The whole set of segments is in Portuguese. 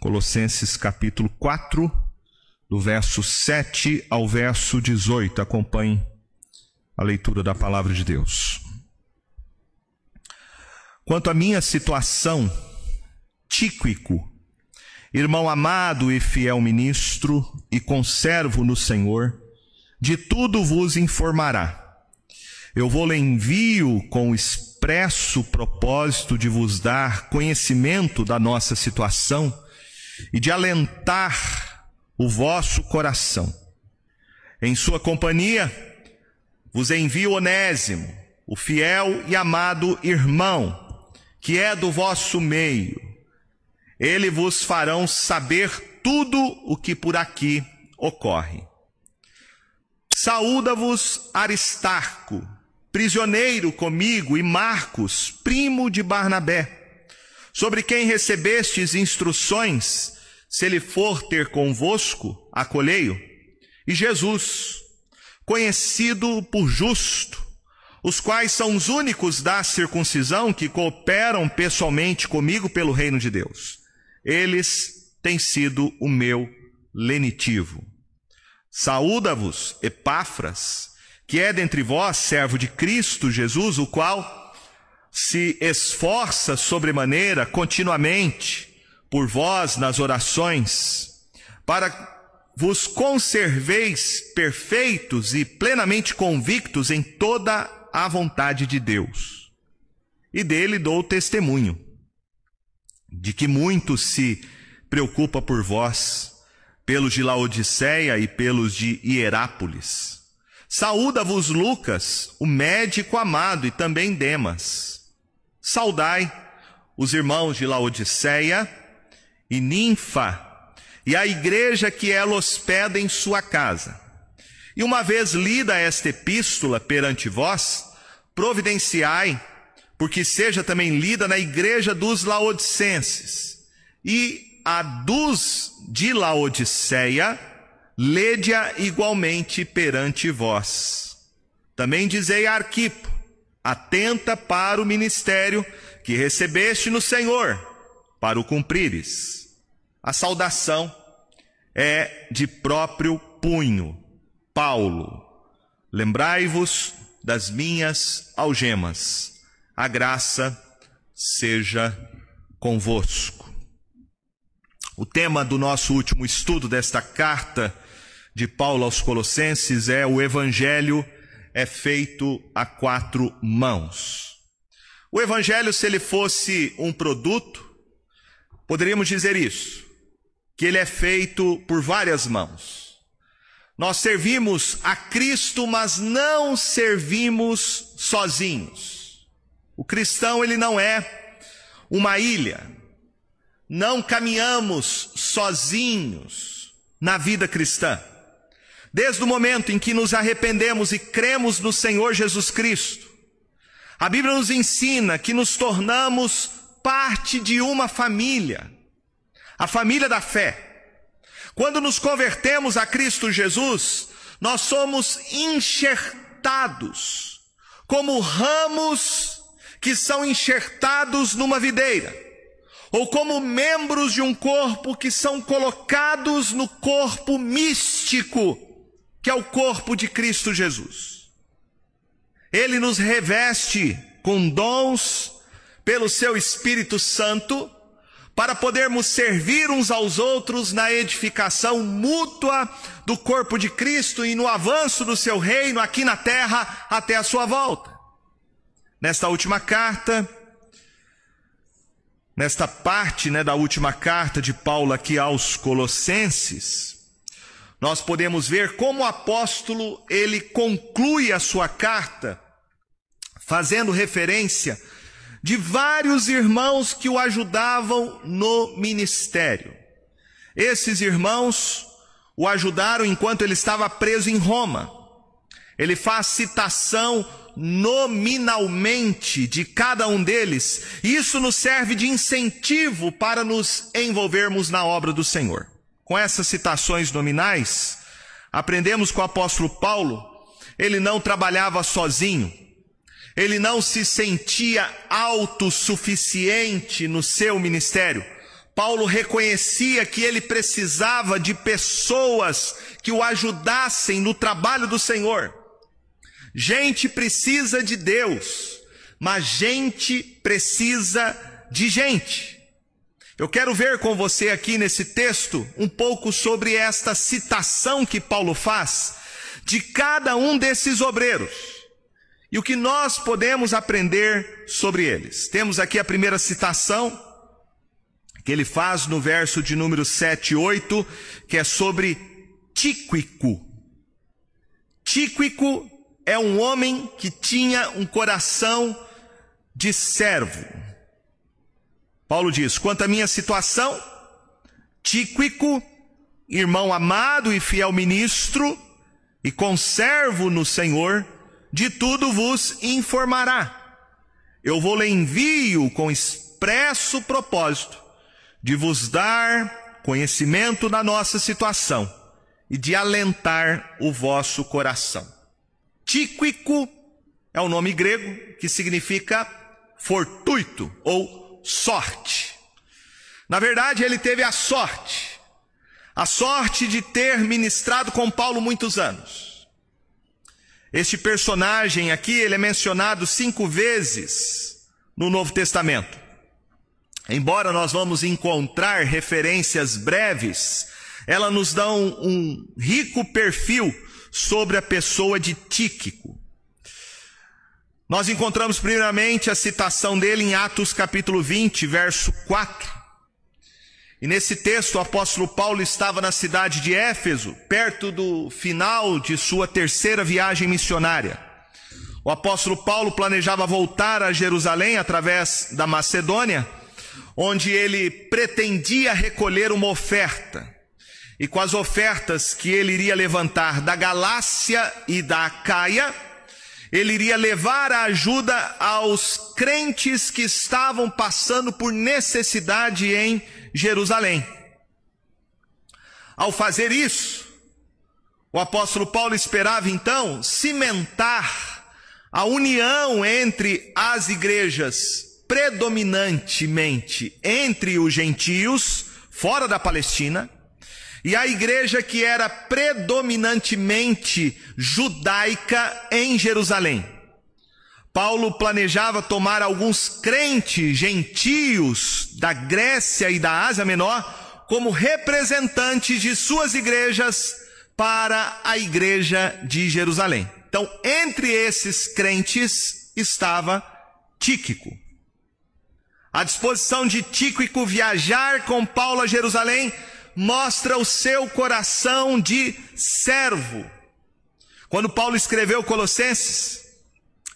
Colossenses capítulo 4, do verso 7 ao verso 18. Acompanhe a leitura da palavra de Deus. Quanto à minha situação, Tíquico, irmão amado e fiel ministro e conservo no Senhor, de tudo vos informará. Eu vou-lhe envio com expresso propósito de vos dar conhecimento da nossa situação e de alentar o vosso coração. Em sua companhia, vos envio Onésimo, o fiel e amado irmão, que é do vosso meio. Ele vos farão saber tudo o que por aqui ocorre. Saúda-vos Aristarco, prisioneiro comigo, e Marcos, primo de Barnabé sobre quem recebestes instruções, se ele for ter convosco, acolhei-o. E Jesus, conhecido por justo, os quais são os únicos da circuncisão que cooperam pessoalmente comigo pelo reino de Deus. Eles têm sido o meu lenitivo. Saúda-vos, Epáfras, que é dentre vós servo de Cristo Jesus, o qual se esforça sobremaneira continuamente por vós nas orações, para vos conserveis perfeitos e plenamente convictos em toda a vontade de Deus. E dele dou testemunho, de que muito se preocupa por vós, pelos de Laodiceia e pelos de Hierápolis. Saúda-vos Lucas, o médico amado, e também Demas Saudai os irmãos de Laodiceia e Ninfa e a igreja que ela hospeda em sua casa. E uma vez lida esta epístola perante vós, providenciai, porque seja também lida na igreja dos laodicenses. E a dos de Laodiceia, lede-a igualmente perante vós. Também dizei a Arquipo, atenta para o ministério que recebeste no Senhor, para o cumprires. A saudação é de próprio punho. Paulo, lembrai-vos das minhas algemas. A graça seja convosco. O tema do nosso último estudo desta carta de Paulo aos Colossenses é o Evangelho é feito a quatro mãos. O evangelho, se ele fosse um produto, poderíamos dizer isso, que ele é feito por várias mãos. Nós servimos a Cristo, mas não servimos sozinhos. O cristão, ele não é uma ilha. Não caminhamos sozinhos na vida cristã. Desde o momento em que nos arrependemos e cremos no Senhor Jesus Cristo, a Bíblia nos ensina que nos tornamos parte de uma família, a família da fé. Quando nos convertemos a Cristo Jesus, nós somos enxertados como ramos que são enxertados numa videira, ou como membros de um corpo que são colocados no corpo místico que é o corpo de Cristo Jesus. Ele nos reveste com dons pelo seu Espírito Santo para podermos servir uns aos outros na edificação mútua do corpo de Cristo e no avanço do seu reino aqui na terra até a sua volta. Nesta última carta, nesta parte né, da última carta de Paulo aqui aos Colossenses, nós podemos ver como o apóstolo ele conclui a sua carta fazendo referência de vários irmãos que o ajudavam no ministério. Esses irmãos o ajudaram enquanto ele estava preso em Roma. Ele faz citação nominalmente de cada um deles. Isso nos serve de incentivo para nos envolvermos na obra do Senhor com essas citações nominais, aprendemos com o apóstolo Paulo, ele não trabalhava sozinho, ele não se sentia autossuficiente no seu ministério, Paulo reconhecia que ele precisava de pessoas que o ajudassem no trabalho do Senhor. Gente precisa de Deus, mas gente precisa de gente. Eu quero ver com você aqui nesse texto um pouco sobre esta citação que Paulo faz de cada um desses obreiros e o que nós podemos aprender sobre eles. Temos aqui a primeira citação que ele faz no verso de número 7 e 8, que é sobre Tíquico. Tíquico é um homem que tinha um coração de servo. Paulo diz: quanto à minha situação, Tíquico, irmão amado e fiel ministro, e conservo no Senhor, de tudo vos informará. Eu vou lhe envio com expresso propósito de vos dar conhecimento da nossa situação e de alentar o vosso coração. Tíquico é o nome grego que significa fortuito ou sorte. Na verdade, ele teve a sorte, a sorte de ter ministrado com Paulo muitos anos. Este personagem aqui, ele é mencionado cinco vezes no Novo Testamento. Embora nós vamos encontrar referências breves, elas nos dão um rico perfil sobre a pessoa de Tíquico. Nós encontramos primeiramente a citação dele em Atos capítulo 20, verso 4. E nesse texto, o apóstolo Paulo estava na cidade de Éfeso, perto do final de sua terceira viagem missionária. O apóstolo Paulo planejava voltar a Jerusalém através da Macedônia, onde ele pretendia recolher uma oferta. E com as ofertas que ele iria levantar da Galácia e da Acaia, ele iria levar a ajuda aos crentes que estavam passando por necessidade em Jerusalém. Ao fazer isso, o apóstolo Paulo esperava então cimentar a união entre as igrejas, predominantemente entre os gentios, fora da Palestina, e a igreja que era predominantemente judaica em Jerusalém. Paulo planejava tomar alguns crentes gentios da Grécia e da Ásia Menor como representantes de suas igrejas para a igreja de Jerusalém. Então, entre esses crentes estava Tíquico. A disposição de Tíquico viajar com Paulo a Jerusalém mostra o seu coração de servo. Quando Paulo escreveu Colossenses,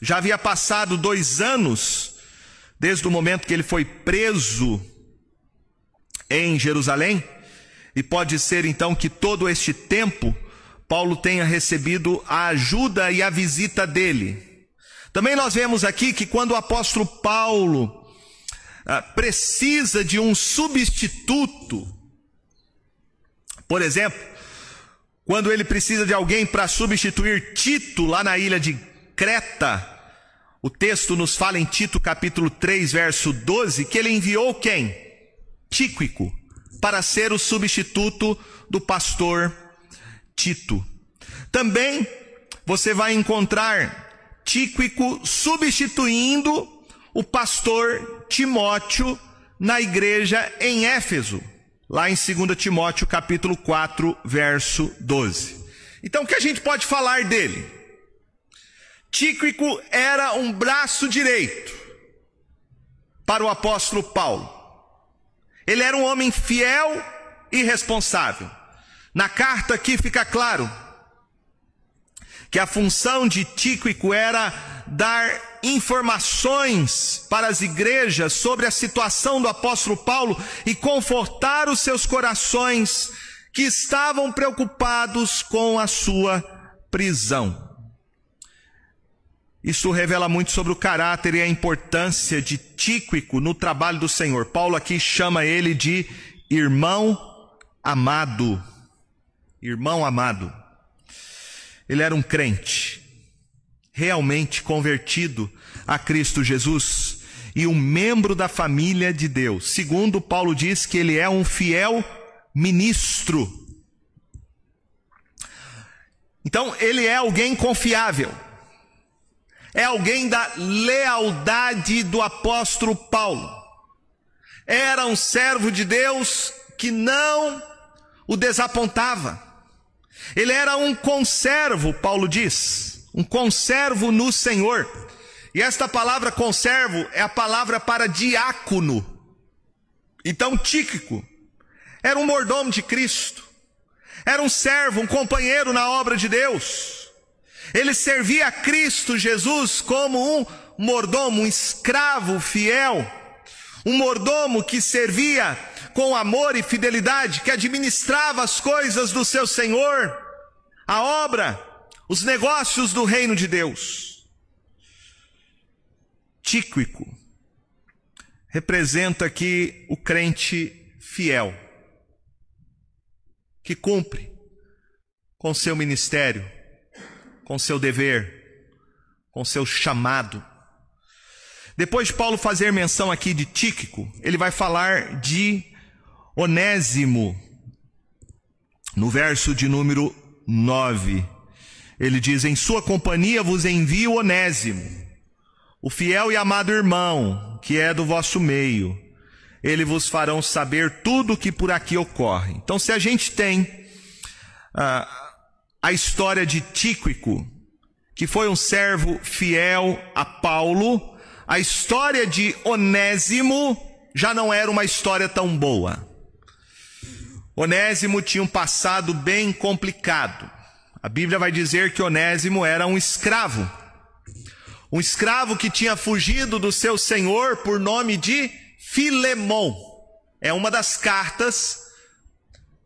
já havia passado dois anos desde o momento que ele foi preso em Jerusalém, e pode ser então que todo este tempo Paulo tenha recebido a ajuda e a visita dele. Também nós vemos aqui que quando o apóstolo Paulo ah, precisa de um substituto, por exemplo, quando ele precisa de alguém para substituir Tito lá na ilha de Creta, o texto nos fala em Tito capítulo 3, verso 12, que ele enviou quem? Tíquico, para ser o substituto do pastor Tito. Também você vai encontrar Tíquico substituindo o pastor Timóteo na igreja em Éfeso, lá em 2 Timóteo capítulo 4, verso 12. Então o que a gente pode falar dele? Tíquico era um braço direito para o apóstolo Paulo. Ele era um homem fiel e responsável. Na carta aqui fica claro que a função de Tíquico era dar informações para as igrejas sobre a situação do apóstolo Paulo e confortar os seus corações que estavam preocupados com a sua prisão. Isso revela muito sobre o caráter e a importância de Tíquico no trabalho do Senhor. Paulo aqui chama ele de irmão amado. Irmão amado. Ele era um crente, realmente convertido a Cristo Jesus. e um membro da família de Deus. Segundo, Paulo diz que ele é um fiel ministro. Então, ele é alguém confiável. É alguém da lealdade do apóstolo Paulo. Era um servo de Deus que não o desapontava. Ele era um conservo, Paulo diz, um conservo no Senhor. E esta palavra conservo é a palavra para diácono. Então, Tíquico era um mordomo de Cristo, era um servo, um companheiro na obra de Deus. Ele servia a Cristo Jesus como um mordomo, um escravo fiel, um mordomo que servia com amor e fidelidade, que administrava as coisas do seu Senhor, a obra, os negócios do reino de Deus. Tíquico representa aqui o crente fiel, que cumpre com seu ministério, com seu dever, com seu chamado. Depois de Paulo fazer menção aqui de Tíquico, ele vai falar de Onésimo, no verso de número 9. Ele diz: Em sua companhia vos envio Onésimo o fiel e amado irmão, que é do vosso meio, ele vos farão saber tudo o que por aqui ocorre. Então, se a gente tem ah, a história de Tíquico, que foi um servo fiel a Paulo, a história de Onésimo já não era uma história tão boa. Onésimo tinha um passado bem complicado. A Bíblia vai dizer que Onésimo era um escravo um escravo que tinha fugido do seu senhor por nome de Filemon. É uma das cartas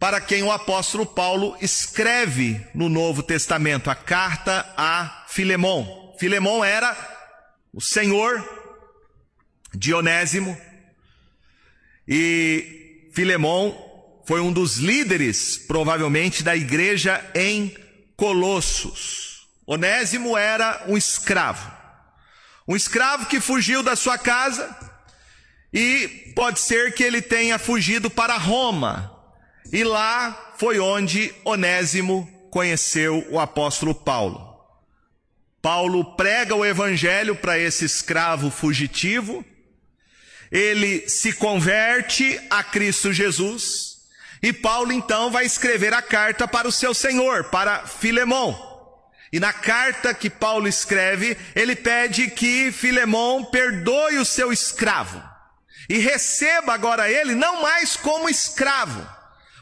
para quem o apóstolo Paulo escreve no Novo Testamento, a carta a Filemon. Filemon era o senhor Dionésimo e Filemon foi um dos líderes, provavelmente, da igreja em Colossos. Onésimo era um escravo. Um escravo que fugiu da sua casa e pode ser que ele tenha fugido para Roma. E lá foi onde Onésimo conheceu o apóstolo Paulo. Paulo prega o evangelho para esse escravo fugitivo. Ele se converte a Cristo Jesus. E Paulo então vai escrever a carta para o seu senhor, para Filemão. E na carta que Paulo escreve, ele pede que Filemão perdoe o seu escravo e receba agora ele não mais como escravo,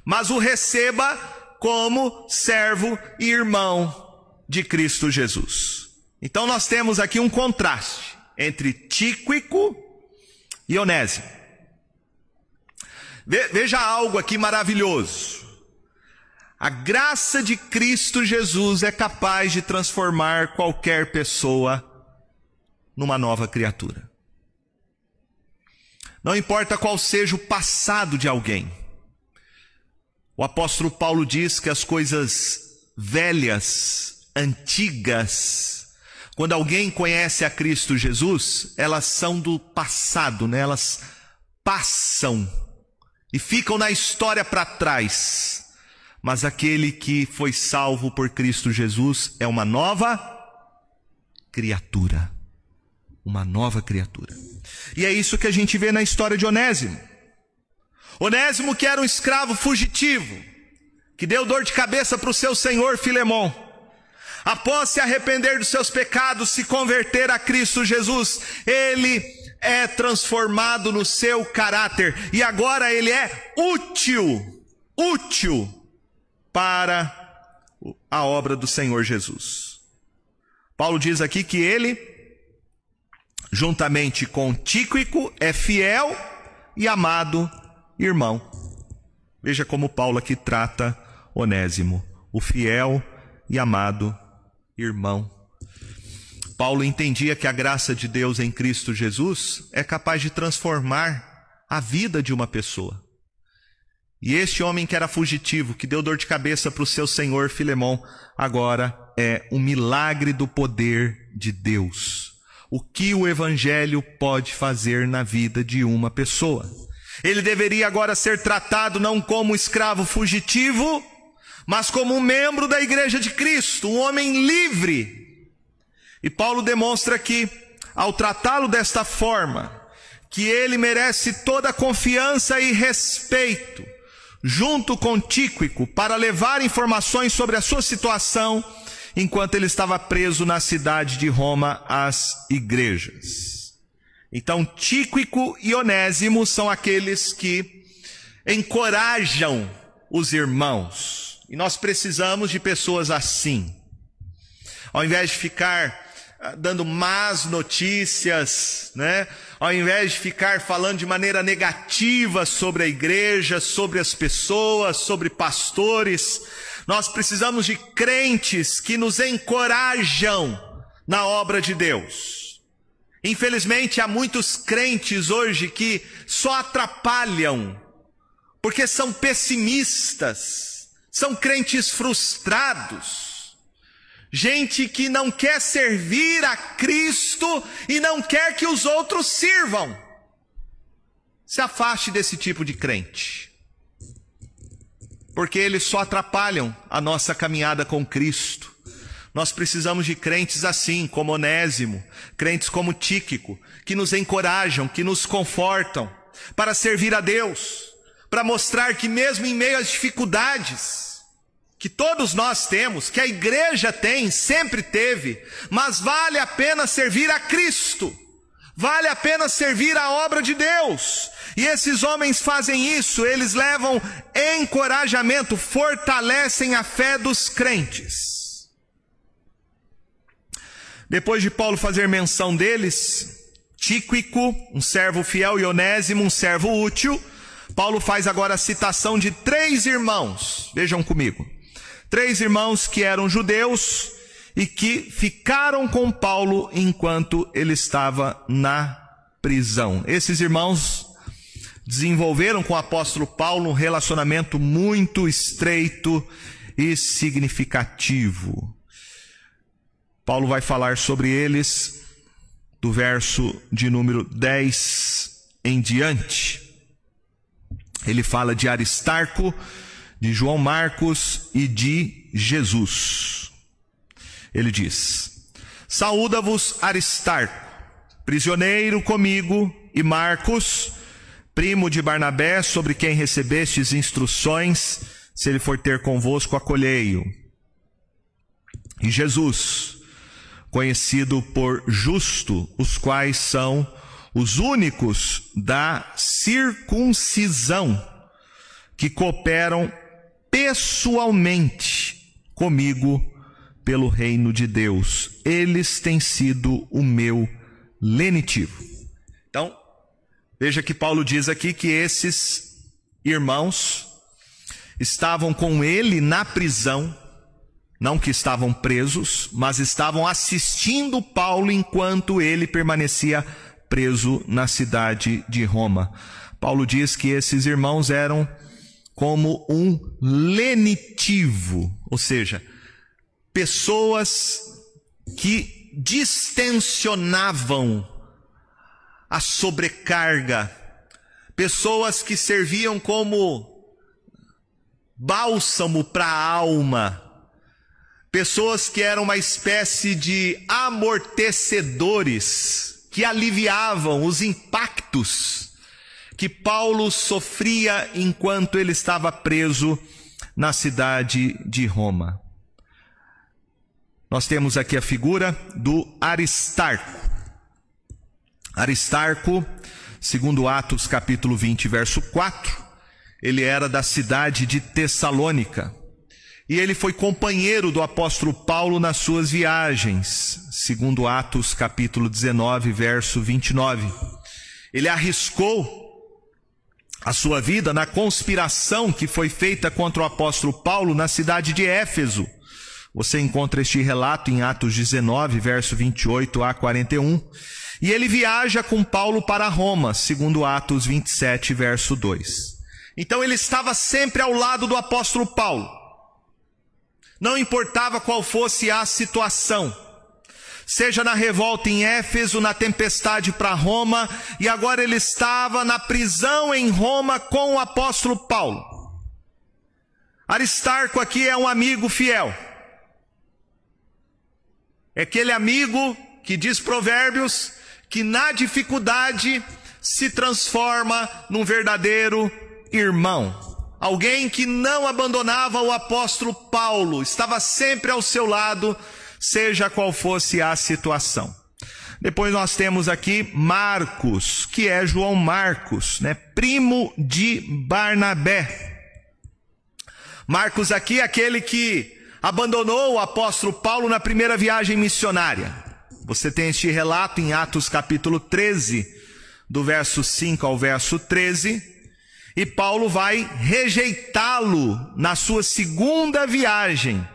mas o receba como servo e irmão de Cristo Jesus. Então nós temos aqui um contraste entre Tíquico e Onésimo. Veja algo aqui maravilhoso. A graça de Cristo Jesus é capaz de transformar qualquer pessoa numa nova criatura. Não importa qual seja o passado de alguém. O apóstolo Paulo diz que as coisas velhas, antigas, quando alguém conhece a Cristo Jesus, elas são do passado, né? Elas passam e ficam na história para trás mas aquele que foi salvo por Cristo Jesus é uma nova criatura. Uma nova criatura. E é isso que a gente vê na história de Onésimo. Onésimo, que era um escravo fugitivo, que deu dor de cabeça para o seu senhor Filemão. Após se arrepender dos seus pecados, se converter a Cristo Jesus, ele é transformado no seu caráter e agora ele é útil, útil para a obra do Senhor Jesus. Paulo diz aqui que ele, juntamente com Tíquico, é fiel e amado irmão. Veja como Paulo aqui trata Onésimo, o fiel e amado irmão. Paulo entendia que a graça de Deus em Cristo Jesus é capaz de transformar a vida de uma pessoa. E este homem que era fugitivo, que deu dor de cabeça para o seu senhor Filemão, agora é um milagre do poder de Deus. o que o Evangelho pode fazer na vida de uma pessoa. Ele deveria agora ser tratado não como escravo fugitivo, mas como um membro da igreja de Cristo, um homem livre. E Paulo demonstra que, ao tratá-lo desta forma, que ele merece toda confiança e respeito, junto com Tíquico, para levar informações sobre a sua situação, enquanto ele estava preso na cidade de Roma às igrejas. Então, Tíquico e Onésimo são aqueles que encorajam os irmãos. E nós precisamos de pessoas assim. Ao invés de ficar dando más notícias, né? Ao invés de ficar falando de maneira negativa sobre a igreja, sobre as pessoas, sobre pastores, nós precisamos de crentes que nos encorajam na obra de Deus. Infelizmente, há muitos crentes hoje que só atrapalham, porque são pessimistas, são crentes frustrados, gente que não quer servir a Cristo e não quer que os outros sirvam. Se afaste desse tipo de crente porque eles só atrapalham a nossa caminhada com Cristo. Nós precisamos de crentes assim, como Onésimo, crentes como Tíquico, que nos encorajam, que nos confortam, para servir a Deus, para mostrar que mesmo em meio às dificuldades, que todos nós temos, que a igreja tem, sempre teve, mas vale a pena servir a Cristo, vale a pena servir a obra de Deus, e esses homens fazem isso, eles levam encorajamento, fortalecem a fé dos crentes. Depois de Paulo fazer menção deles, Tíquico, um servo fiel, e Onésimo, um servo útil, Paulo faz agora a citação de três irmãos, vejam comigo. Três irmãos que eram judeus e que ficaram com Paulo enquanto ele estava na prisão. Esses irmãos desenvolveram com o apóstolo Paulo um relacionamento muito estreito e significativo. Paulo vai falar sobre eles do verso de número 10 em diante. Ele fala de Aristarco, de João Marcos e de Jesus. Ele diz: Saúda-vos Aristarco, prisioneiro comigo, e Marcos, primo de Barnabé, sobre quem recebestes instruções, se ele for ter convosco, acolhei-o. E Jesus, conhecido por justo, os quais são os únicos da circuncisão que cooperam pessoalmente comigo pelo reino de Deus. Eles têm sido o meu lenitivo. Então, Veja que Paulo diz aqui que esses irmãos estavam com ele na prisão, não que estavam presos, mas estavam assistindo Paulo enquanto ele permanecia preso na cidade de Roma. Paulo diz que esses irmãos eram como um lenitivo, ou seja, pessoas que distensionavam a sobrecarga, pessoas que serviam como bálsamo para a alma, pessoas que eram uma espécie de amortecedores que aliviavam os impactos que Paulo sofria enquanto ele estava preso na cidade de Roma. Nós temos aqui a figura do Aristarco. Aristarco, segundo Atos capítulo 20, verso 4, ele era da cidade de Tessalônica. E ele foi companheiro do apóstolo Paulo nas suas viagens, segundo Atos capítulo 19, verso 29. Ele arriscou a sua vida na conspiração que foi feita contra o apóstolo Paulo na cidade de Éfeso. Você encontra este relato em Atos 19, verso 28 a 41. E ele viaja com Paulo para Roma, segundo Atos 27, verso 2. Então ele estava sempre ao lado do apóstolo Paulo. Não importava qual fosse a situação. Seja na revolta em Éfeso, na tempestade para Roma, e agora ele estava na prisão em Roma com o apóstolo Paulo. Aristarco aqui é um amigo fiel. É aquele amigo que diz provérbios que na dificuldade se transforma num verdadeiro irmão. Alguém que não abandonava o apóstolo Paulo, estava sempre ao seu lado, seja qual fosse a situação. Depois nós temos aqui Marcos, que é João Marcos, né? primo de Barnabé. Marcos aqui é aquele que abandonou o apóstolo Paulo na primeira viagem missionária. Você tem este relato em Atos capítulo 13, do verso 5 ao verso 13, e Paulo vai rejeitá-lo na sua segunda viagem,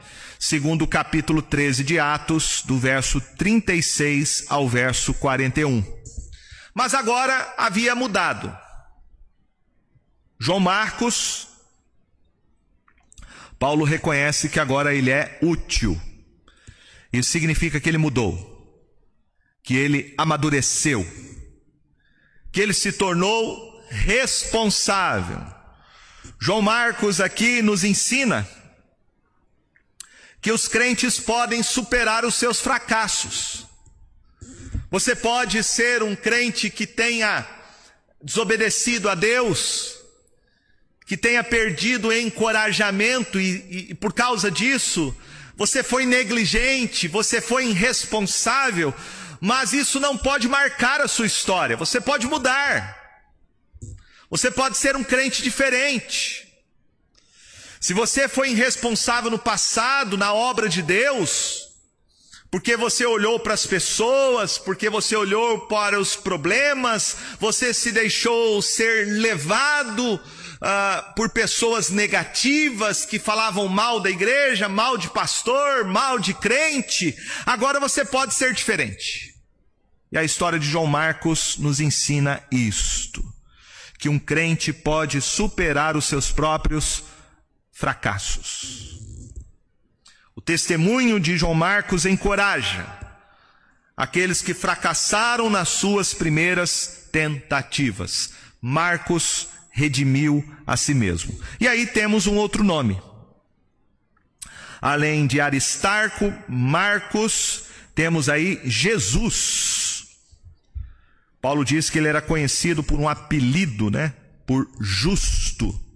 segundo o capítulo 13 de Atos, do verso 36 ao verso 41. Mas agora havia mudado. João Marcos Paulo reconhece que agora ele é útil. Isso significa que ele mudou, que ele amadureceu, que ele se tornou responsável. João Marcos aqui nos ensina que os crentes podem superar os seus fracassos. Você pode ser um crente que tenha desobedecido a Deus, que tenha perdido encorajamento e, e, por causa disso você foi negligente, você foi irresponsável, mas isso não pode marcar a sua história. Você pode mudar. Você pode ser um crente diferente. Se você foi irresponsável no passado, na obra de Deus, porque você olhou para as pessoas, porque você olhou para os problemas, você se deixou ser levado uh, por pessoas negativas que falavam mal da igreja, mal de pastor, mal de crente, agora você pode ser diferente. E a história de João Marcos nos ensina isto: que um crente pode superar os seus próprios fracassos. O testemunho de João Marcos encoraja aqueles que fracassaram nas suas primeiras tentativas. Marcos redimiu a si mesmo. E aí temos um outro nome. Além de Aristarco, Marcos, temos aí Jesus. Paulo diz que ele era conhecido por um apelido, né? Por justo.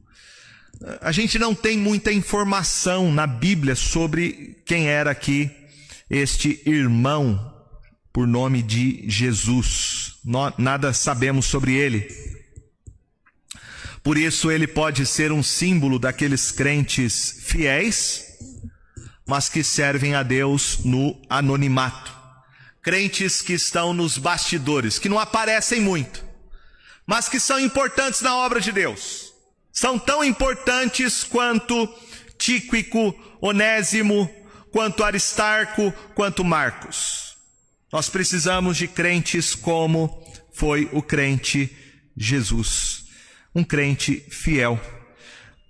A gente não tem muita informação na Bíblia sobre quem era aqui este irmão por nome de Jesus. Nada sabemos sobre ele. Por isso ele pode ser um símbolo daqueles crentes fiéis, mas que servem a Deus no anonimato. Crentes que estão nos bastidores, que não aparecem muito, mas que são importantes na obra de Deus. São tão importantes quanto Tíquico, Onésimo, quanto Aristarco, quanto Marcos. Nós precisamos de crentes como foi o crente Jesus um crente fiel.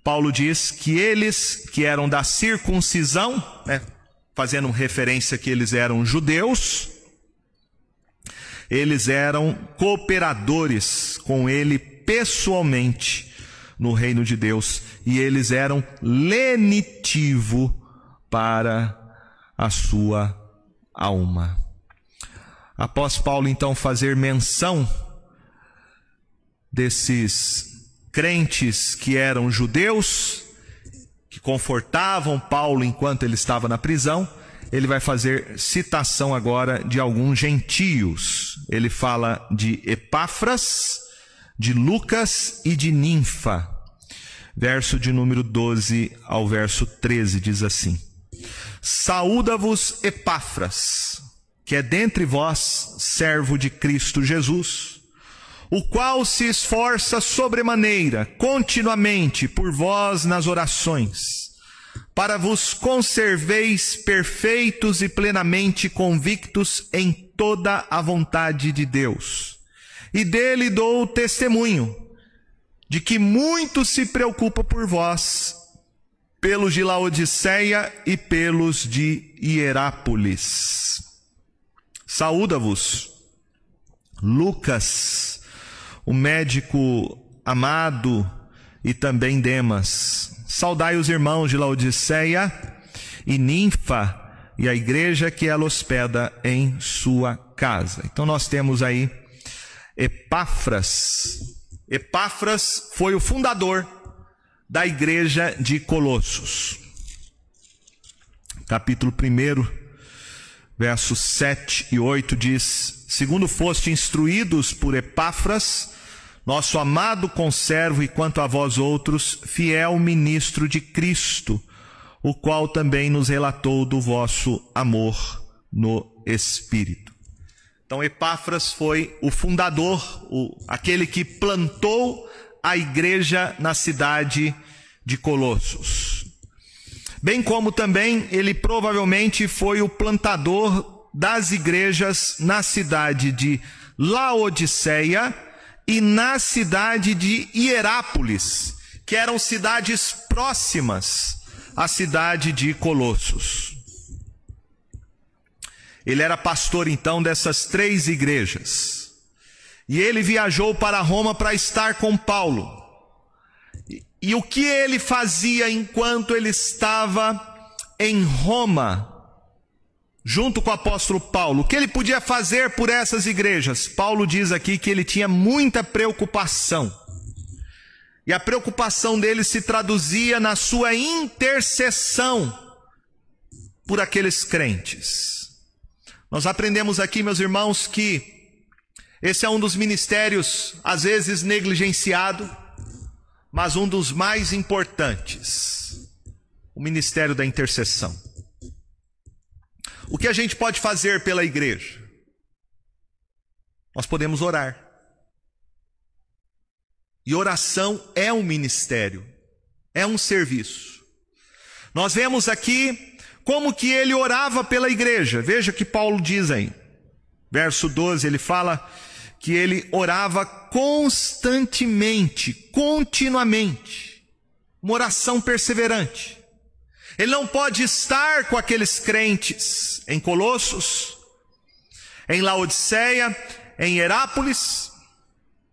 Paulo diz que eles que eram da circuncisão, né, fazendo referência que eles eram judeus, eles eram cooperadores com ele pessoalmente no reino de Deus e eles eram lenitivo para a sua alma. Após Paulo então fazer menção desses crentes que eram judeus, que confortavam Paulo enquanto ele estava na prisão, ele vai fazer citação agora de alguns gentios. Ele fala de Epáfras, de Lucas e de Ninfa. Verso de número 12 ao verso 13 diz assim: Saúda-vos Epáfras, que é dentre vós servo de Cristo Jesus o qual se esforça sobremaneira, continuamente, por vós nas orações, para vos conserveis perfeitos e plenamente convictos em toda a vontade de Deus. E dele dou testemunho, de que muito se preocupa por vós, pelos de Laodiceia e pelos de Hierápolis. Saúda-vos. Lucas, o médico amado, e também Demas. Saudai os irmãos de Laodiceia e Ninfa e a igreja que ela hospeda em sua casa. Então nós temos aí Epáfras. Epáfras foi o fundador da igreja de Colossos. Capítulo 1, versos 7 e 8 diz: Segundo foste instruídos por Epáfras, nosso amado conservo e quanto a vós outros, fiel ministro de Cristo, o qual também nos relatou do vosso amor no Espírito. Então, Epáfras foi o fundador, o, aquele que plantou a igreja na cidade de Colossos. Bem como também ele provavelmente foi o plantador das igrejas na cidade de Laodiceia e na cidade de Hierápolis, que eram cidades próximas à cidade de Colossos. Ele era pastor então dessas três igrejas. E ele viajou para Roma para estar com Paulo. E, e o que ele fazia enquanto ele estava em Roma? junto com o apóstolo Paulo, o que ele podia fazer por essas igrejas? Paulo diz aqui que ele tinha muita preocupação. E a preocupação dele se traduzia na sua intercessão por aqueles crentes. Nós aprendemos aqui, meus irmãos, que esse é um dos ministérios, às vezes negligenciado, mas um dos mais importantes o ministério da intercessão. O que a gente pode fazer pela igreja? Nós podemos orar. E oração é um ministério, é um serviço. Nós vemos aqui como que ele orava pela igreja. Veja que Paulo diz aí. Verso 12, ele fala que ele orava constantemente, continuamente. Uma oração perseverante. Ele não pode estar com aqueles crentes em Colossos, em Laodiceia, em Herápolis.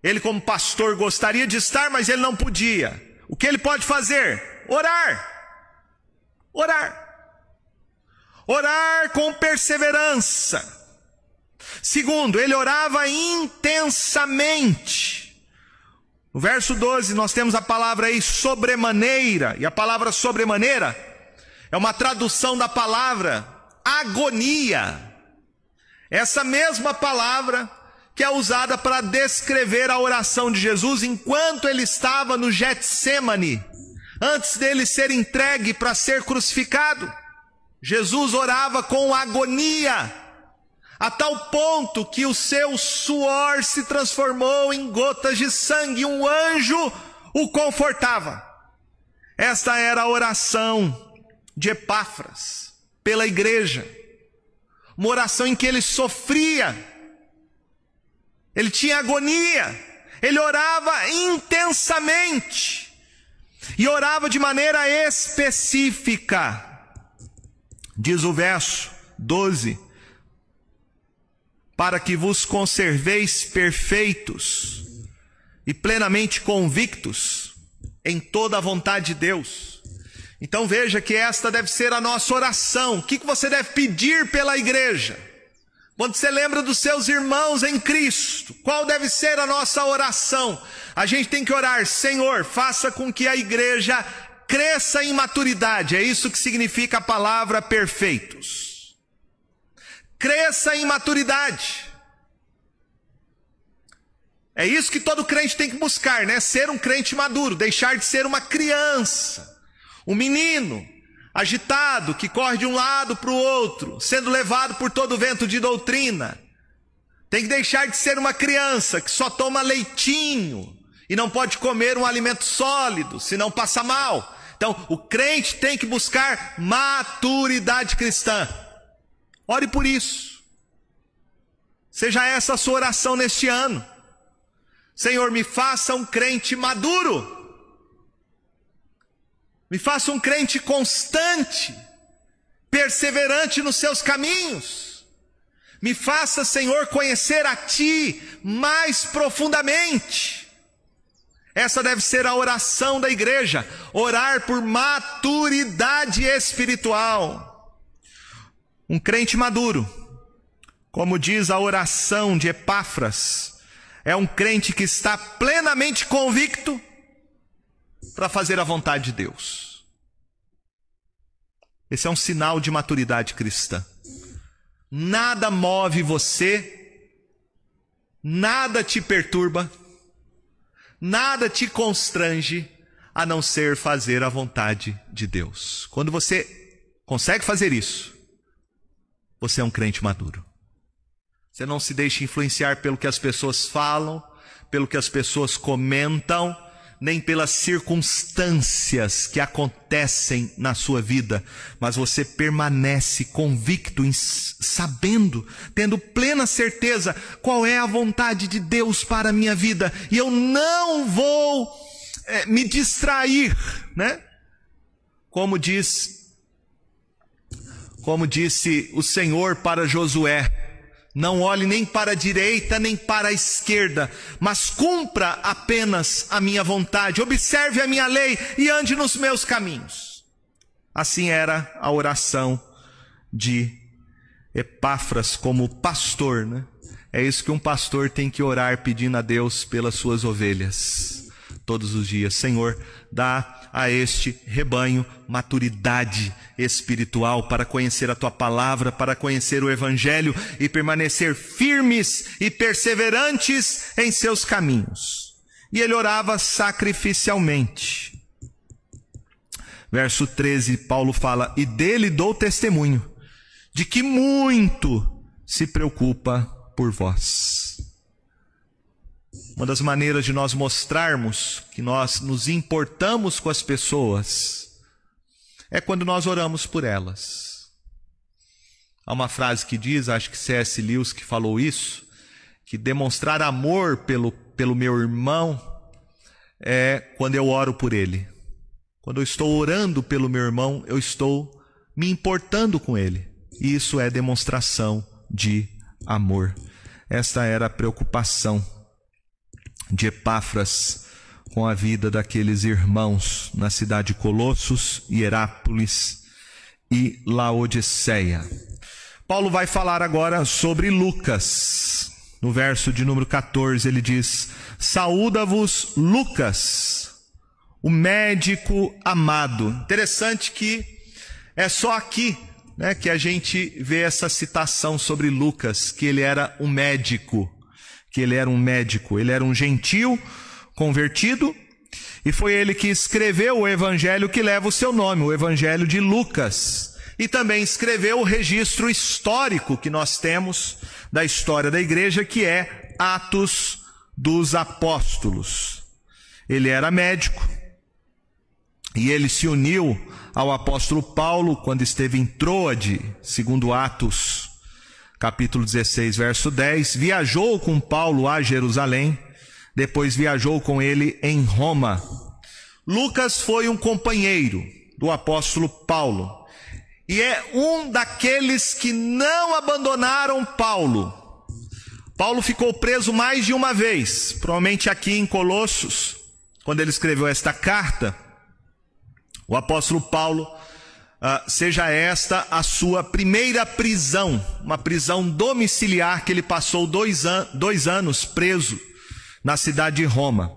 Ele, como pastor, gostaria de estar, mas ele não podia. O que ele pode fazer? Orar. Orar. Orar com perseverança. Segundo, ele orava intensamente. No verso 12, nós temos a palavra aí sobremaneira, e a palavra sobremaneira é uma tradução da palavra agonia. Essa mesma palavra que é usada para descrever a oração de Jesus enquanto ele estava no Getsemane, antes dele ser entregue para ser crucificado. Jesus orava com agonia, a tal ponto que o seu suor se transformou em gotas de sangue, um anjo o confortava. Esta era a oração de Epáfras pela igreja. Uma oração em que ele sofria, ele tinha agonia, ele orava intensamente e orava de maneira específica. Diz o verso 12: Para que vos conserveis perfeitos e plenamente convictos em toda a vontade de Deus então veja que esta deve ser a nossa oração. O que você deve pedir pela igreja? Quando você lembra dos seus irmãos em Cristo, qual deve ser a nossa oração? A gente tem que orar, Senhor, faça com que a igreja cresça em maturidade. É isso que significa a palavra perfeitos. Cresça em maturidade. É isso que todo crente tem que buscar, né? Ser um crente maduro, deixar de ser uma criança. Um menino agitado que corre de um lado para o outro, sendo levado por todo vento de doutrina. Tem que deixar de ser uma criança que só toma leitinho e não pode comer um alimento sólido, senão passa mal. Então, o crente tem que buscar maturidade cristã. Ore por isso. Seja essa a sua oração neste ano. Senhor, me faça um crente maduro me faça um crente constante, perseverante nos seus caminhos. Me faça, Senhor, conhecer a Ti mais profundamente. Essa deve ser a oração da igreja, orar por maturidade espiritual. Um crente maduro, como diz a oração de Epáfras, é um crente que está plenamente convicto para fazer a vontade de Deus. Esse é um sinal de maturidade cristã. Nada move você, nada te perturba, nada te constrange a não ser fazer a vontade de Deus. Quando você consegue fazer isso, você é um crente maduro. Você não se deixa influenciar pelo que as pessoas falam, pelo que as pessoas comentam, nem pelas circunstâncias que acontecem na sua vida, mas você permanece convicto, sabendo, tendo plena certeza qual é a vontade de Deus para a minha vida, e eu não vou é, me distrair, né? Como diz, como disse o Senhor para Josué, não olhe nem para a direita nem para a esquerda, mas cumpra apenas a minha vontade, observe a minha lei e ande nos meus caminhos. Assim era a oração de Epáfras como pastor, né? É isso que um pastor tem que orar pedindo a Deus pelas suas ovelhas todos os dias. Senhor, dá a este rebanho maturidade espiritual para conhecer a tua palavra, para conhecer o evangelho e permanecer firmes e perseverantes em seus caminhos. E ele orava sacrificialmente. Verso 13, Paulo fala: E dele dou testemunho de que muito se preocupa por vós. Uma das maneiras de nós mostrarmos que nós nos importamos com as pessoas é quando nós oramos por elas. Há uma frase que diz, acho que C.S. Lewis que falou isso, que demonstrar amor pelo, pelo meu irmão é quando eu oro por ele. Quando eu estou orando pelo meu irmão, eu estou me importando com ele. E isso é demonstração de amor. Esta era a preocupação de Epáfras com a vida daqueles irmãos na cidade de Colossos, Hierápolis e Laodiceia. Paulo vai falar agora sobre Lucas. No verso de número 14, ele diz: Saúda-vos, Lucas, o médico amado. Interessante que é só aqui né, que a gente vê essa citação sobre Lucas, que ele era um médico que ele era um médico, ele era um gentil convertido, e foi ele que escreveu o evangelho que leva o seu nome, o evangelho de Lucas. E também escreveu o registro histórico que nós temos da história da igreja, que é Atos dos Apóstolos. Ele era médico e ele se uniu ao apóstolo Paulo quando esteve em Troade, segundo Atos capítulo 16, verso 10, viajou com Paulo a Jerusalém, depois viajou com ele em Roma. Lucas foi um companheiro do apóstolo Paulo e é um daqueles que não abandonaram Paulo. Paulo ficou preso mais de uma vez, provavelmente aqui em Colossos, quando ele escreveu esta carta. O apóstolo Paulo Uh, seja esta a sua primeira prisão, uma prisão domiciliar que ele passou dois, an dois anos preso na cidade de Roma,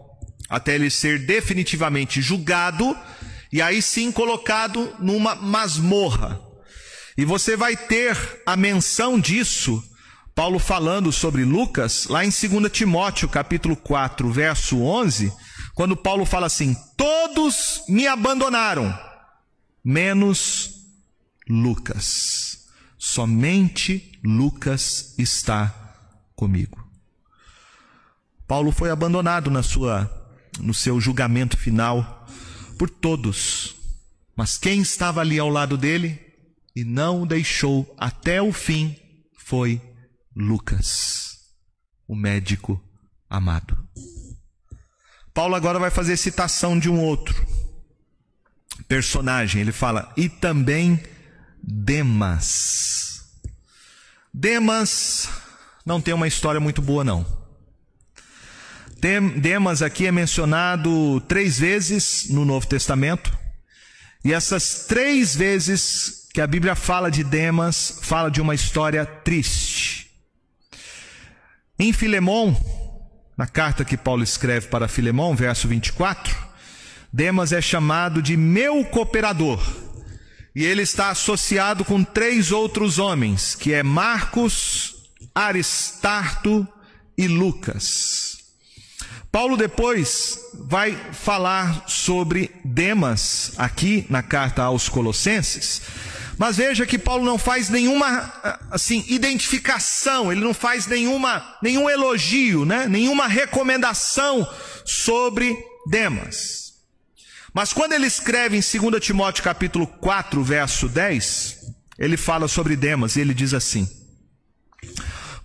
até ele ser definitivamente julgado e aí sim colocado numa masmorra. E você vai ter a menção disso, Paulo falando sobre Lucas, lá em 2 Timóteo, capítulo 4, verso 11, quando Paulo fala assim: Todos me abandonaram menos Lucas. Somente Lucas está comigo. Paulo foi abandonado na sua no seu julgamento final por todos. Mas quem estava ali ao lado dele e não o deixou até o fim foi Lucas, o médico amado. Paulo agora vai fazer citação de um outro personagem. Ele fala, e também Demas. Demas não tem uma história muito boa, não. Demas aqui é mencionado três vezes no Novo Testamento, e essas três vezes que a Bíblia fala de Demas, fala de uma história triste. Em Filemão, na carta que Paulo escreve para Filemão, verso 24, Demas é chamado de meu cooperador. E ele está associado com três outros homens, que é Marcos, Aristarto e Lucas. Paulo depois vai falar sobre Demas aqui na carta aos Colossenses. Mas veja que Paulo não faz nenhuma assim identificação, ele não faz nenhuma nenhum elogio, né? Nenhuma recomendação sobre Demas. Mas quando ele escreve em 2 Timóteo capítulo 4, verso 10, ele fala sobre Demas e ele diz assim: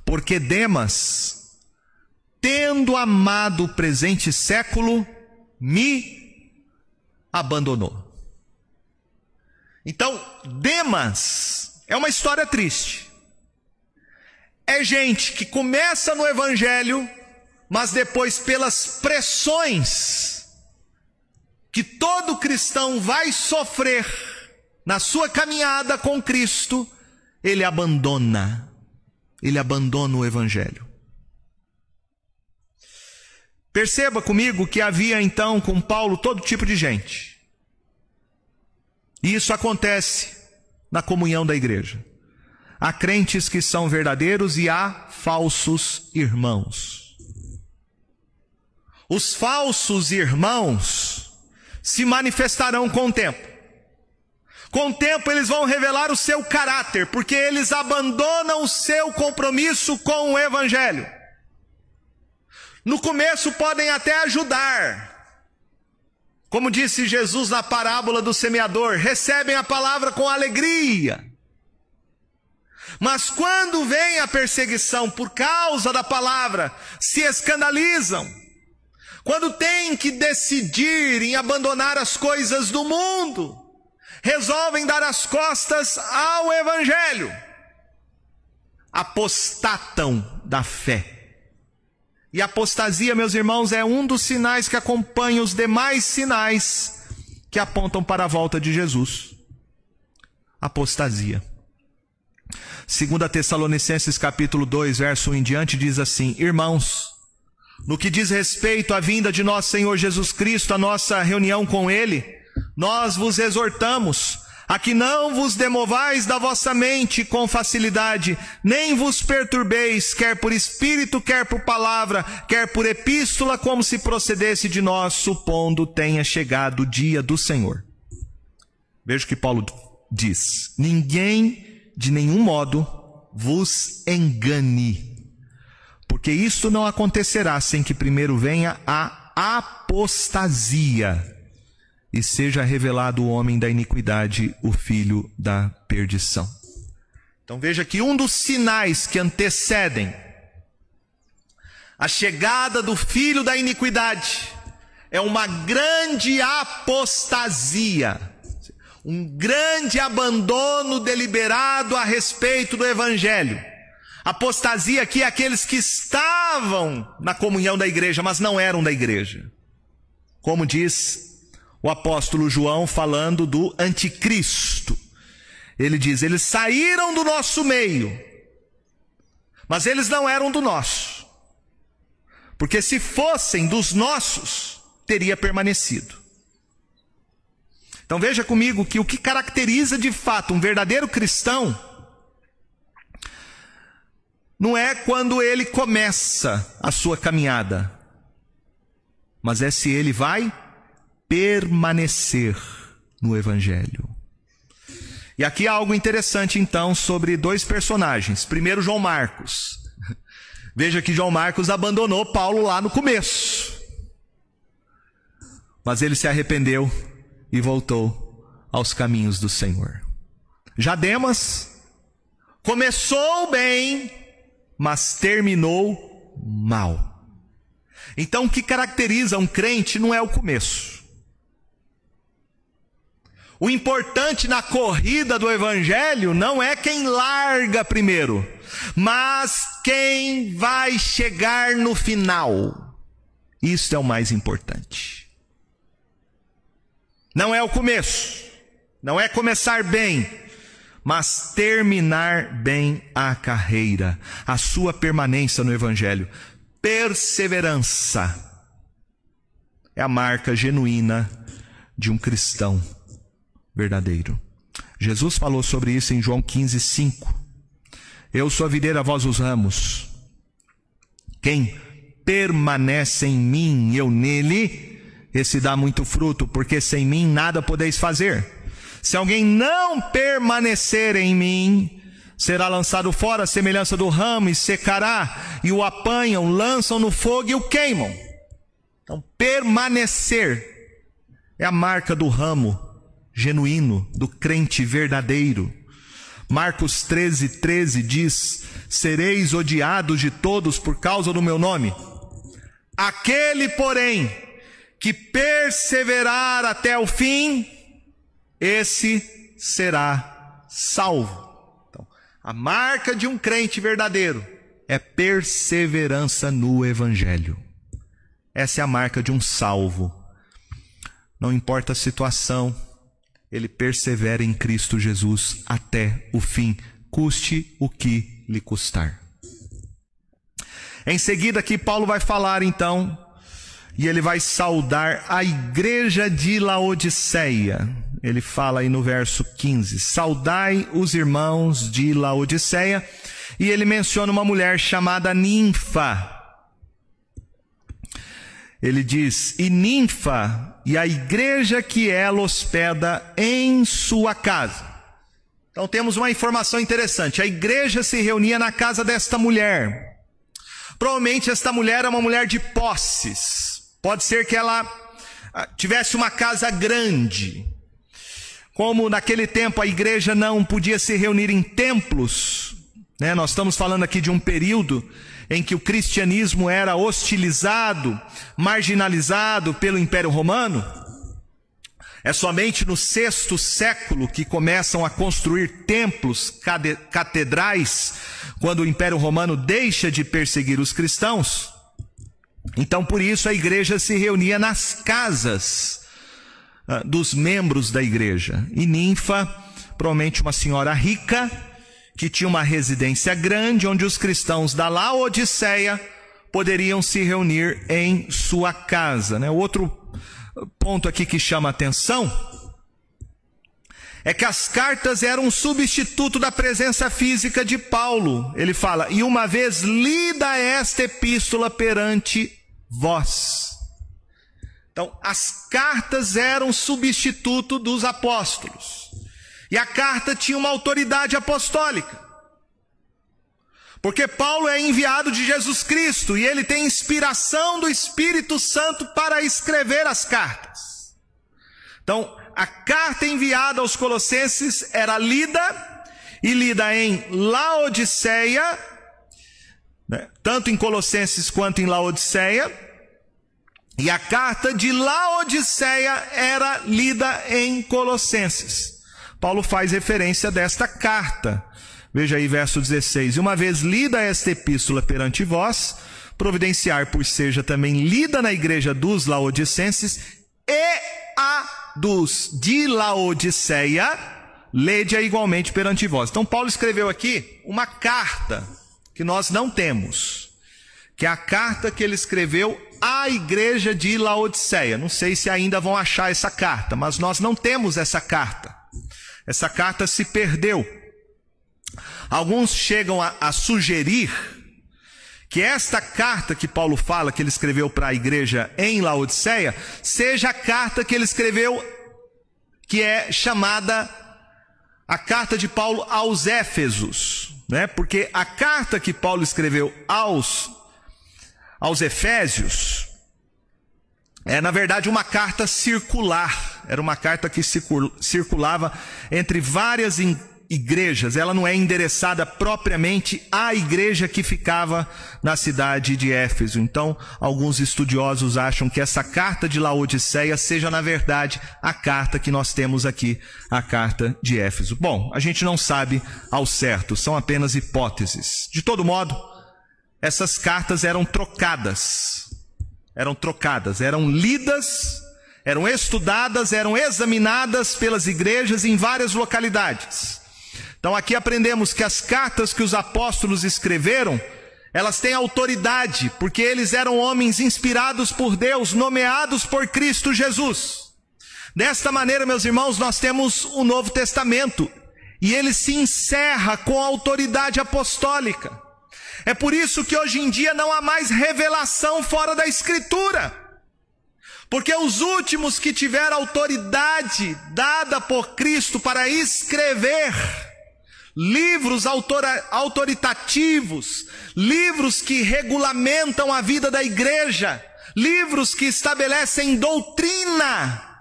Porque Demas tendo amado o presente século, me abandonou. Então, Demas é uma história triste. É gente que começa no Evangelho, mas depois, pelas pressões que todo cristão vai sofrer na sua caminhada com Cristo, ele abandona, ele abandona o Evangelho. Perceba comigo que havia então com Paulo todo tipo de gente. E isso acontece na comunhão da igreja. Há crentes que são verdadeiros e há falsos irmãos. Os falsos irmãos se manifestarão com o tempo. Com o tempo eles vão revelar o seu caráter, porque eles abandonam o seu compromisso com o Evangelho. No começo podem até ajudar. Como disse Jesus na parábola do semeador, recebem a palavra com alegria. Mas quando vem a perseguição por causa da palavra, se escandalizam. Quando têm que decidir em abandonar as coisas do mundo, resolvem dar as costas ao evangelho. Apostatam da fé. E apostasia, meus irmãos, é um dos sinais que acompanha os demais sinais que apontam para a volta de Jesus. Apostasia. Segundo a Tessalonicenses capítulo 2, verso 1 em diante, diz assim: Irmãos, no que diz respeito à vinda de nosso Senhor Jesus Cristo, a nossa reunião com Ele, nós vos exortamos a que não vos demovais da vossa mente com facilidade, nem vos perturbeis, quer por espírito, quer por palavra, quer por epístola, como se procedesse de nós, supondo tenha chegado o dia do Senhor. Veja o que Paulo diz: ninguém de nenhum modo vos engane, porque isto não acontecerá sem que primeiro venha a apostasia e seja revelado o homem da iniquidade, o filho da perdição. Então veja que um dos sinais que antecedem a chegada do filho da iniquidade é uma grande apostasia, um grande abandono deliberado a respeito do evangelho. Apostasia aqui é aqueles que estavam na comunhão da igreja, mas não eram da igreja. Como diz o apóstolo João falando do anticristo. Ele diz: eles saíram do nosso meio, mas eles não eram do nosso. Porque se fossem dos nossos, teria permanecido. Então veja comigo que o que caracteriza de fato um verdadeiro cristão não é quando ele começa a sua caminhada, mas é se ele vai permanecer no Evangelho. E aqui há algo interessante então sobre dois personagens. Primeiro, João Marcos. Veja que João Marcos abandonou Paulo lá no começo. Mas ele se arrependeu e voltou aos caminhos do Senhor. Já Demas começou bem, mas terminou mal. Então, o que caracteriza um crente não é o começo. O importante na corrida do evangelho não é quem larga primeiro, mas quem vai chegar no final. Isso é o mais importante. Não é o começo, não é começar bem, mas terminar bem a carreira, a sua permanência no Evangelho. Perseverança é a marca genuína de um cristão verdadeiro. Jesus falou sobre isso em João 15, 5. Eu sou a videira, vós os ramos. Quem permanece em mim, eu nele, esse dá muito fruto, porque sem mim nada podeis fazer. Se alguém não permanecer em mim, será lançado fora, a semelhança do ramo, e secará, e o apanham, lançam no fogo e o queimam. Então, permanecer é a marca do ramo genuíno, do crente verdadeiro. Marcos 13, 13 diz: Sereis odiados de todos por causa do meu nome. Aquele, porém, que perseverar até o fim, esse será salvo. Então, a marca de um crente verdadeiro é perseverança no Evangelho. Essa é a marca de um salvo. Não importa a situação, ele persevera em Cristo Jesus até o fim, custe o que lhe custar. Em seguida, aqui Paulo vai falar então, e ele vai saudar a igreja de Laodiceia. Ele fala aí no verso 15: Saudai os irmãos de Laodiceia, e ele menciona uma mulher chamada Ninfa ele diz: E ninfa, e a igreja que ela hospeda em sua casa. Então temos uma informação interessante. A igreja se reunia na casa desta mulher. Provavelmente esta mulher era uma mulher de posses. Pode ser que ela ah, tivesse uma casa grande. Como naquele tempo a igreja não podia se reunir em templos, né? nós estamos falando aqui de um período em que o cristianismo era hostilizado, marginalizado pelo Império Romano, é somente no sexto século que começam a construir templos, catedrais, quando o Império Romano deixa de perseguir os cristãos. Então, por isso, a igreja se reunia nas casas dos membros da igreja. E Ninfa, provavelmente uma senhora rica, que tinha uma residência grande onde os cristãos da Laodiceia poderiam se reunir em sua casa. Né? Outro ponto aqui que chama atenção é que as cartas eram um substituto da presença física de Paulo. Ele fala: E uma vez lida esta epístola perante vós. Então, as cartas eram substituto dos apóstolos. E a carta tinha uma autoridade apostólica. Porque Paulo é enviado de Jesus Cristo e ele tem inspiração do Espírito Santo para escrever as cartas. Então, a carta enviada aos Colossenses era lida e lida em Laodiceia, né? tanto em Colossenses quanto em Laodiceia. E a carta de Laodiceia era lida em Colossenses. Paulo faz referência desta carta. Veja aí verso 16. E uma vez lida esta epístola perante vós, providenciar por seja também lida na igreja dos laodicenses e a dos de Laodiceia, lede-a igualmente perante vós. Então Paulo escreveu aqui uma carta que nós não temos, que é a carta que ele escreveu à igreja de Laodiceia. Não sei se ainda vão achar essa carta, mas nós não temos essa carta. Essa carta se perdeu. Alguns chegam a, a sugerir que esta carta que Paulo fala, que ele escreveu para a igreja em Laodiceia, seja a carta que ele escreveu, que é chamada a carta de Paulo aos Éfesos, né? Porque a carta que Paulo escreveu aos aos Efésios é na verdade uma carta circular era uma carta que circulava entre várias igrejas, ela não é endereçada propriamente à igreja que ficava na cidade de Éfeso. Então, alguns estudiosos acham que essa carta de Laodiceia seja, na verdade, a carta que nós temos aqui, a carta de Éfeso. Bom, a gente não sabe ao certo, são apenas hipóteses. De todo modo, essas cartas eram trocadas. Eram trocadas, eram lidas, eram estudadas, eram examinadas pelas igrejas em várias localidades. Então aqui aprendemos que as cartas que os apóstolos escreveram, elas têm autoridade, porque eles eram homens inspirados por Deus, nomeados por Cristo Jesus. Desta maneira, meus irmãos, nós temos o Novo Testamento, e ele se encerra com a autoridade apostólica. É por isso que hoje em dia não há mais revelação fora da Escritura. Porque os últimos que tiveram autoridade dada por Cristo para escrever, livros autoritativos, livros que regulamentam a vida da igreja, livros que estabelecem doutrina,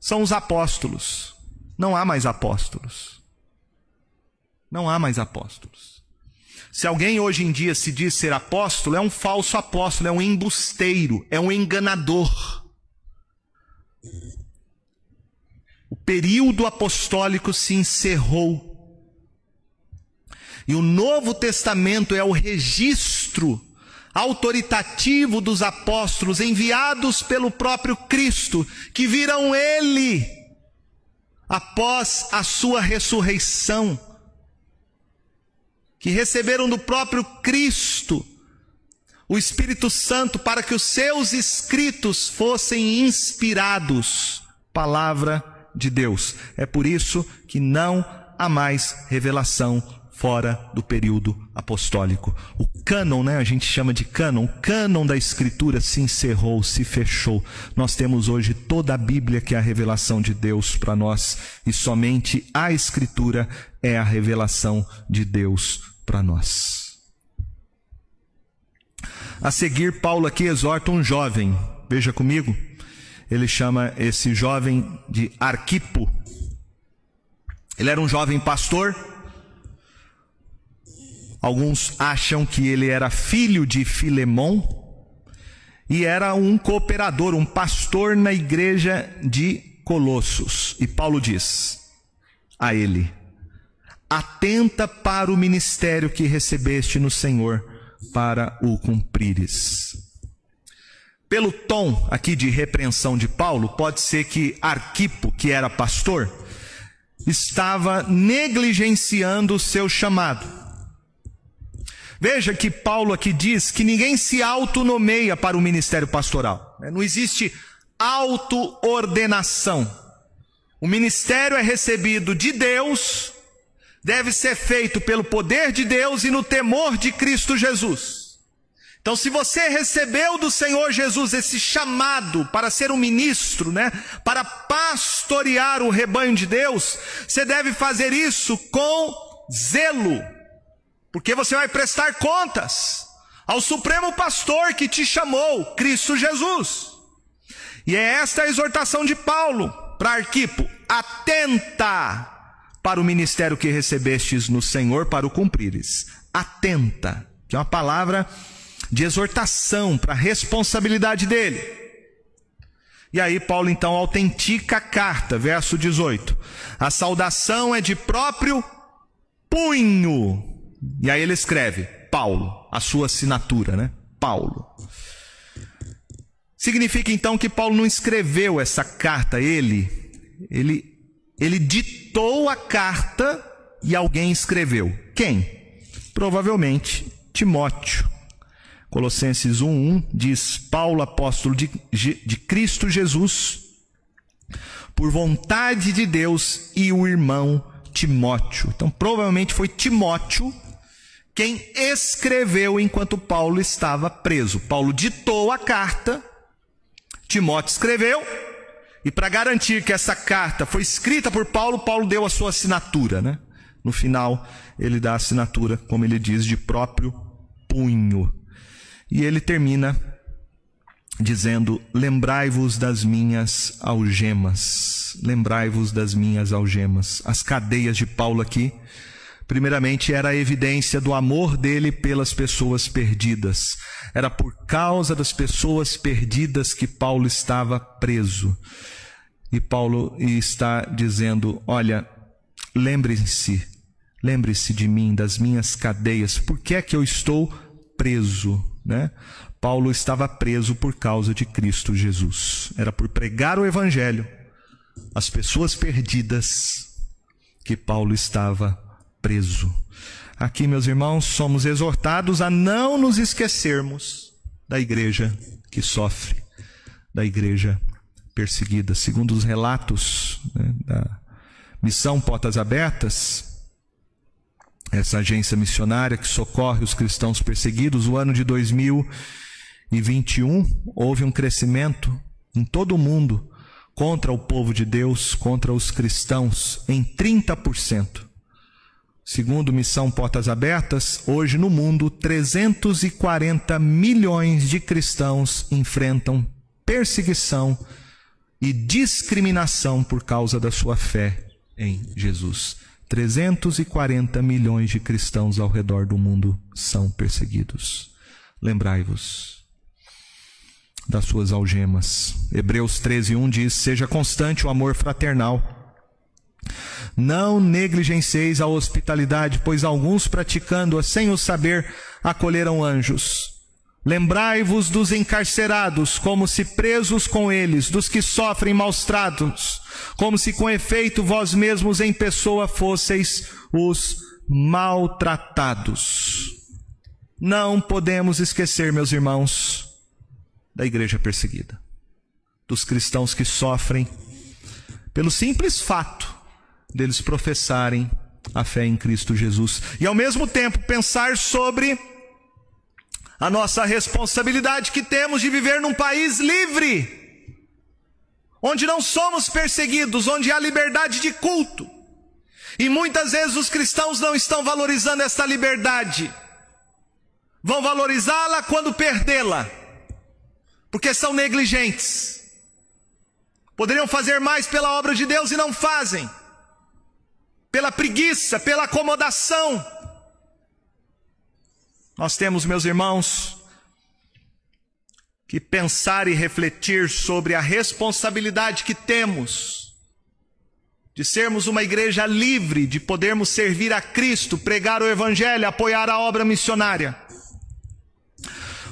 são os apóstolos. Não há mais apóstolos. Não há mais apóstolos. Se alguém hoje em dia se diz ser apóstolo, é um falso apóstolo, é um embusteiro, é um enganador. O período apostólico se encerrou. E o Novo Testamento é o registro autoritativo dos apóstolos enviados pelo próprio Cristo, que viram ele após a sua ressurreição, que receberam do próprio Cristo o Espírito Santo para que os seus escritos fossem inspirados, palavra de Deus. É por isso que não há mais revelação fora do período apostólico. O cânon, né, a gente chama de cânon, o cânon da escritura se encerrou, se fechou. Nós temos hoje toda a Bíblia que é a revelação de Deus para nós e somente a escritura é a revelação de Deus para nós. A seguir, Paulo aqui exorta um jovem. Veja comigo ele chama esse jovem de Arquipo. Ele era um jovem pastor. Alguns acham que ele era filho de Filemon e era um cooperador, um pastor na igreja de Colossos. E Paulo diz a ele: Atenta para o ministério que recebeste no Senhor, para o cumprires. Pelo tom aqui de repreensão de Paulo, pode ser que Arquipo, que era pastor, estava negligenciando o seu chamado. Veja que Paulo aqui diz que ninguém se autonomeia para o ministério pastoral. Né? Não existe auto-ordenação. O ministério é recebido de Deus, deve ser feito pelo poder de Deus e no temor de Cristo Jesus. Então, se você recebeu do Senhor Jesus esse chamado para ser um ministro, né, para pastorear o rebanho de Deus, você deve fazer isso com zelo, porque você vai prestar contas ao Supremo Pastor que te chamou, Cristo Jesus. E é esta a exortação de Paulo para Arquipo: atenta para o ministério que recebestes no Senhor para o cumprires. Atenta, que é uma palavra de exortação para a responsabilidade dele. E aí Paulo então autentica a carta, verso 18. A saudação é de próprio punho. E aí ele escreve Paulo, a sua assinatura, né? Paulo. Significa então que Paulo não escreveu essa carta ele, ele ele ditou a carta e alguém escreveu. Quem? Provavelmente Timóteo. Colossenses 1:1 diz: Paulo, apóstolo de, de Cristo Jesus, por vontade de Deus, e o irmão Timóteo. Então, provavelmente foi Timóteo quem escreveu enquanto Paulo estava preso. Paulo ditou a carta, Timóteo escreveu, e para garantir que essa carta foi escrita por Paulo, Paulo deu a sua assinatura, né? No final, ele dá a assinatura, como ele diz, de próprio punho. E ele termina dizendo: Lembrai-vos das minhas algemas, lembrai-vos das minhas algemas. As cadeias de Paulo aqui, primeiramente, era a evidência do amor dele pelas pessoas perdidas. Era por causa das pessoas perdidas que Paulo estava preso. E Paulo está dizendo: Olha, lembre-se, lembre-se de mim, das minhas cadeias, por que é que eu estou preso? Né? Paulo estava preso por causa de Cristo Jesus. Era por pregar o Evangelho às pessoas perdidas que Paulo estava preso. Aqui, meus irmãos, somos exortados a não nos esquecermos da igreja que sofre, da igreja perseguida. Segundo os relatos né, da Missão Portas Abertas, essa agência missionária que socorre os cristãos perseguidos, o ano de 2021 houve um crescimento em todo o mundo contra o povo de Deus, contra os cristãos, em 30%. Segundo Missão Portas Abertas, hoje no mundo, 340 milhões de cristãos enfrentam perseguição e discriminação por causa da sua fé em Jesus. 340 milhões de cristãos ao redor do mundo são perseguidos. Lembrai-vos das suas algemas. Hebreus 13, 1 diz: Seja constante o amor fraternal. Não negligencieis a hospitalidade, pois alguns praticando-a sem o saber acolheram anjos. Lembrai-vos dos encarcerados, como se presos com eles, dos que sofrem maus tratos, como se com efeito vós mesmos em pessoa fosseis os maltratados. Não podemos esquecer, meus irmãos, da igreja perseguida, dos cristãos que sofrem pelo simples fato deles professarem a fé em Cristo Jesus e ao mesmo tempo pensar sobre a nossa responsabilidade que temos de viver num país livre, onde não somos perseguidos, onde há liberdade de culto. E muitas vezes os cristãos não estão valorizando esta liberdade, vão valorizá-la quando perdê-la, porque são negligentes. Poderiam fazer mais pela obra de Deus e não fazem, pela preguiça, pela acomodação. Nós temos, meus irmãos, que pensar e refletir sobre a responsabilidade que temos de sermos uma igreja livre, de podermos servir a Cristo, pregar o Evangelho, apoiar a obra missionária.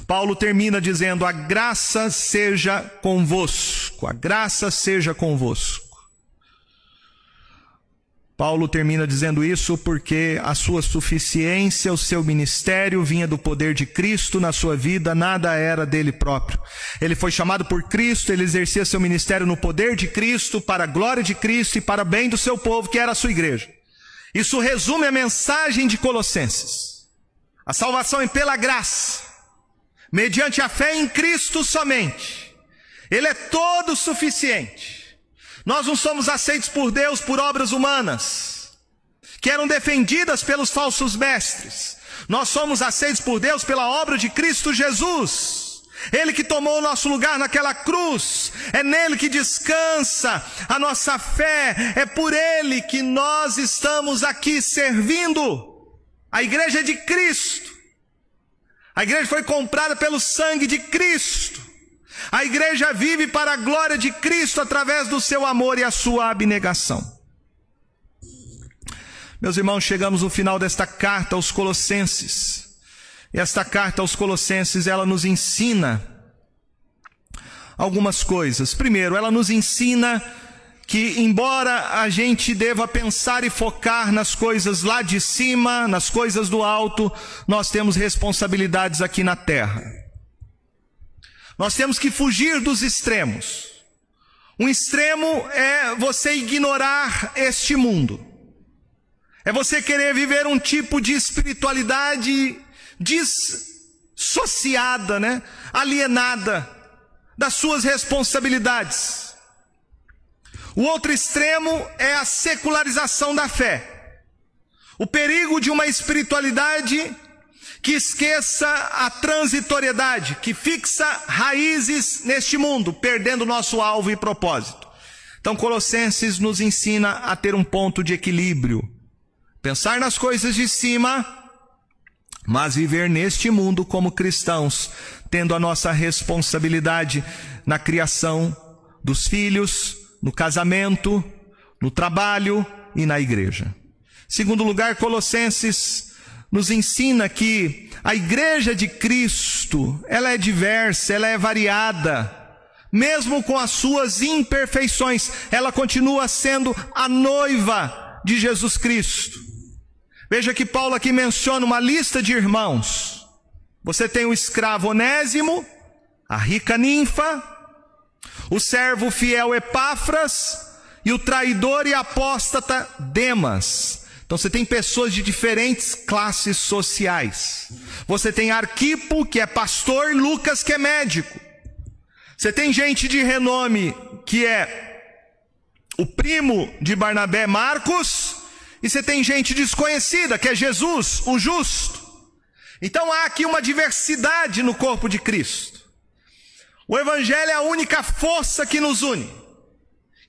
Paulo termina dizendo: A graça seja convosco, a graça seja convosco. Paulo termina dizendo isso porque a sua suficiência, o seu ministério vinha do poder de Cristo na sua vida, nada era dele próprio. Ele foi chamado por Cristo, ele exercia seu ministério no poder de Cristo, para a glória de Cristo e para o bem do seu povo, que era a sua igreja. Isso resume a mensagem de Colossenses. A salvação é pela graça, mediante a fé em Cristo somente. Ele é todo suficiente. Nós não somos aceitos por Deus por obras humanas, que eram defendidas pelos falsos mestres. Nós somos aceitos por Deus pela obra de Cristo Jesus. Ele que tomou o nosso lugar naquela cruz, é nele que descansa a nossa fé, é por ele que nós estamos aqui servindo. A igreja de Cristo. A igreja foi comprada pelo sangue de Cristo. A igreja vive para a glória de Cristo através do seu amor e a sua abnegação. Meus irmãos, chegamos no final desta carta aos Colossenses. Esta carta aos Colossenses, ela nos ensina algumas coisas. Primeiro, ela nos ensina que, embora a gente deva pensar e focar nas coisas lá de cima, nas coisas do alto, nós temos responsabilidades aqui na terra. Nós temos que fugir dos extremos. Um extremo é você ignorar este mundo. É você querer viver um tipo de espiritualidade dissociada, né? alienada das suas responsabilidades. O outro extremo é a secularização da fé. O perigo de uma espiritualidade que esqueça a transitoriedade, que fixa raízes neste mundo, perdendo nosso alvo e propósito. Então, Colossenses nos ensina a ter um ponto de equilíbrio, pensar nas coisas de cima, mas viver neste mundo como cristãos, tendo a nossa responsabilidade na criação dos filhos, no casamento, no trabalho e na igreja. Segundo lugar, Colossenses nos ensina que a igreja de Cristo, ela é diversa, ela é variada. Mesmo com as suas imperfeições, ela continua sendo a noiva de Jesus Cristo. Veja que Paulo aqui menciona uma lista de irmãos. Você tem o escravo Onésimo, a rica ninfa, o servo fiel Epáfras e o traidor e apóstata Demas. Então você tem pessoas de diferentes classes sociais. Você tem Arquipo, que é pastor, Lucas, que é médico. Você tem gente de renome, que é o primo de Barnabé, Marcos, e você tem gente desconhecida, que é Jesus, o justo. Então há aqui uma diversidade no corpo de Cristo. O Evangelho é a única força que nos une.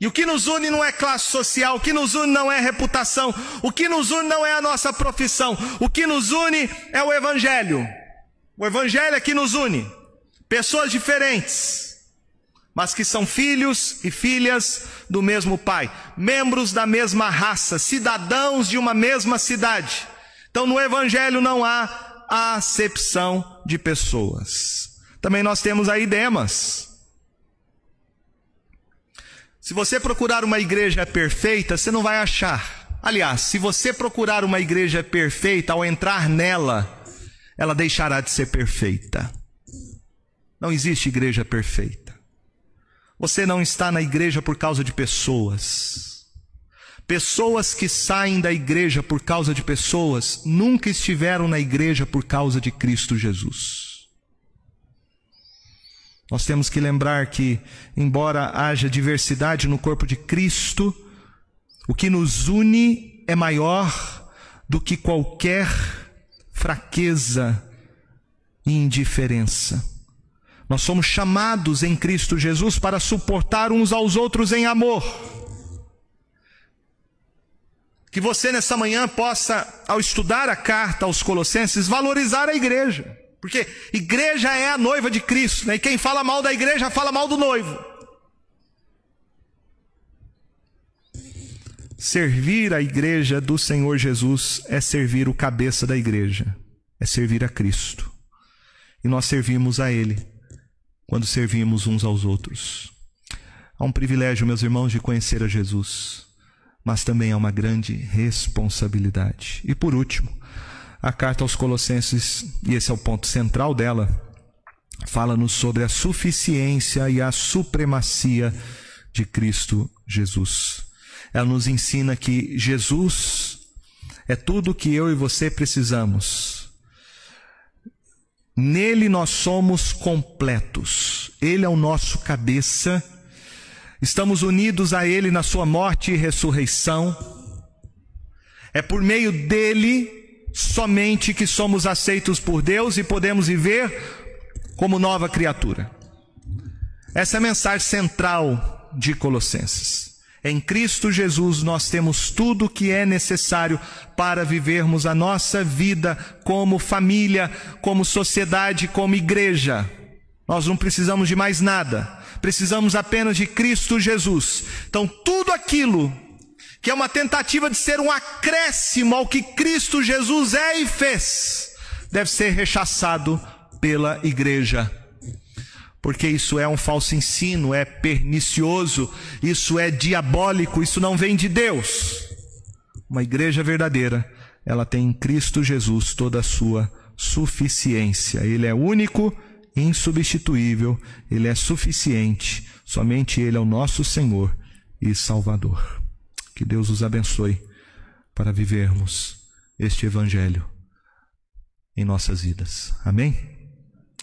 E o que nos une não é classe social, o que nos une não é reputação, o que nos une não é a nossa profissão, o que nos une é o Evangelho. O Evangelho é que nos une. Pessoas diferentes, mas que são filhos e filhas do mesmo Pai, membros da mesma raça, cidadãos de uma mesma cidade. Então no Evangelho não há acepção de pessoas. Também nós temos aí Demas. Se você procurar uma igreja perfeita, você não vai achar. Aliás, se você procurar uma igreja perfeita, ao entrar nela, ela deixará de ser perfeita. Não existe igreja perfeita. Você não está na igreja por causa de pessoas. Pessoas que saem da igreja por causa de pessoas nunca estiveram na igreja por causa de Cristo Jesus. Nós temos que lembrar que, embora haja diversidade no corpo de Cristo, o que nos une é maior do que qualquer fraqueza e indiferença. Nós somos chamados em Cristo Jesus para suportar uns aos outros em amor. Que você nessa manhã possa, ao estudar a carta aos Colossenses, valorizar a igreja. Porque igreja é a noiva de Cristo, né? e quem fala mal da igreja fala mal do noivo. Servir a igreja do Senhor Jesus é servir o cabeça da igreja, é servir a Cristo. E nós servimos a Ele quando servimos uns aos outros. Há um privilégio, meus irmãos, de conhecer a Jesus, mas também há uma grande responsabilidade. E por último, a carta aos Colossenses, e esse é o ponto central dela, fala-nos sobre a suficiência e a supremacia de Cristo Jesus. Ela nos ensina que Jesus é tudo que eu e você precisamos. Nele nós somos completos. Ele é o nosso cabeça. Estamos unidos a Ele na Sua morte e ressurreição. É por meio dele somente que somos aceitos por Deus e podemos viver como nova criatura. Essa é a mensagem central de Colossenses. Em Cristo Jesus nós temos tudo o que é necessário para vivermos a nossa vida como família, como sociedade, como igreja. Nós não precisamos de mais nada, precisamos apenas de Cristo Jesus. Então, tudo aquilo que é uma tentativa de ser um acréscimo ao que Cristo Jesus é e fez, deve ser rechaçado pela igreja. Porque isso é um falso ensino, é pernicioso, isso é diabólico, isso não vem de Deus. Uma igreja verdadeira, ela tem em Cristo Jesus toda a sua suficiência. Ele é único, insubstituível, ele é suficiente. Somente ele é o nosso Senhor e Salvador. Que Deus os abençoe para vivermos este Evangelho em nossas vidas. Amém?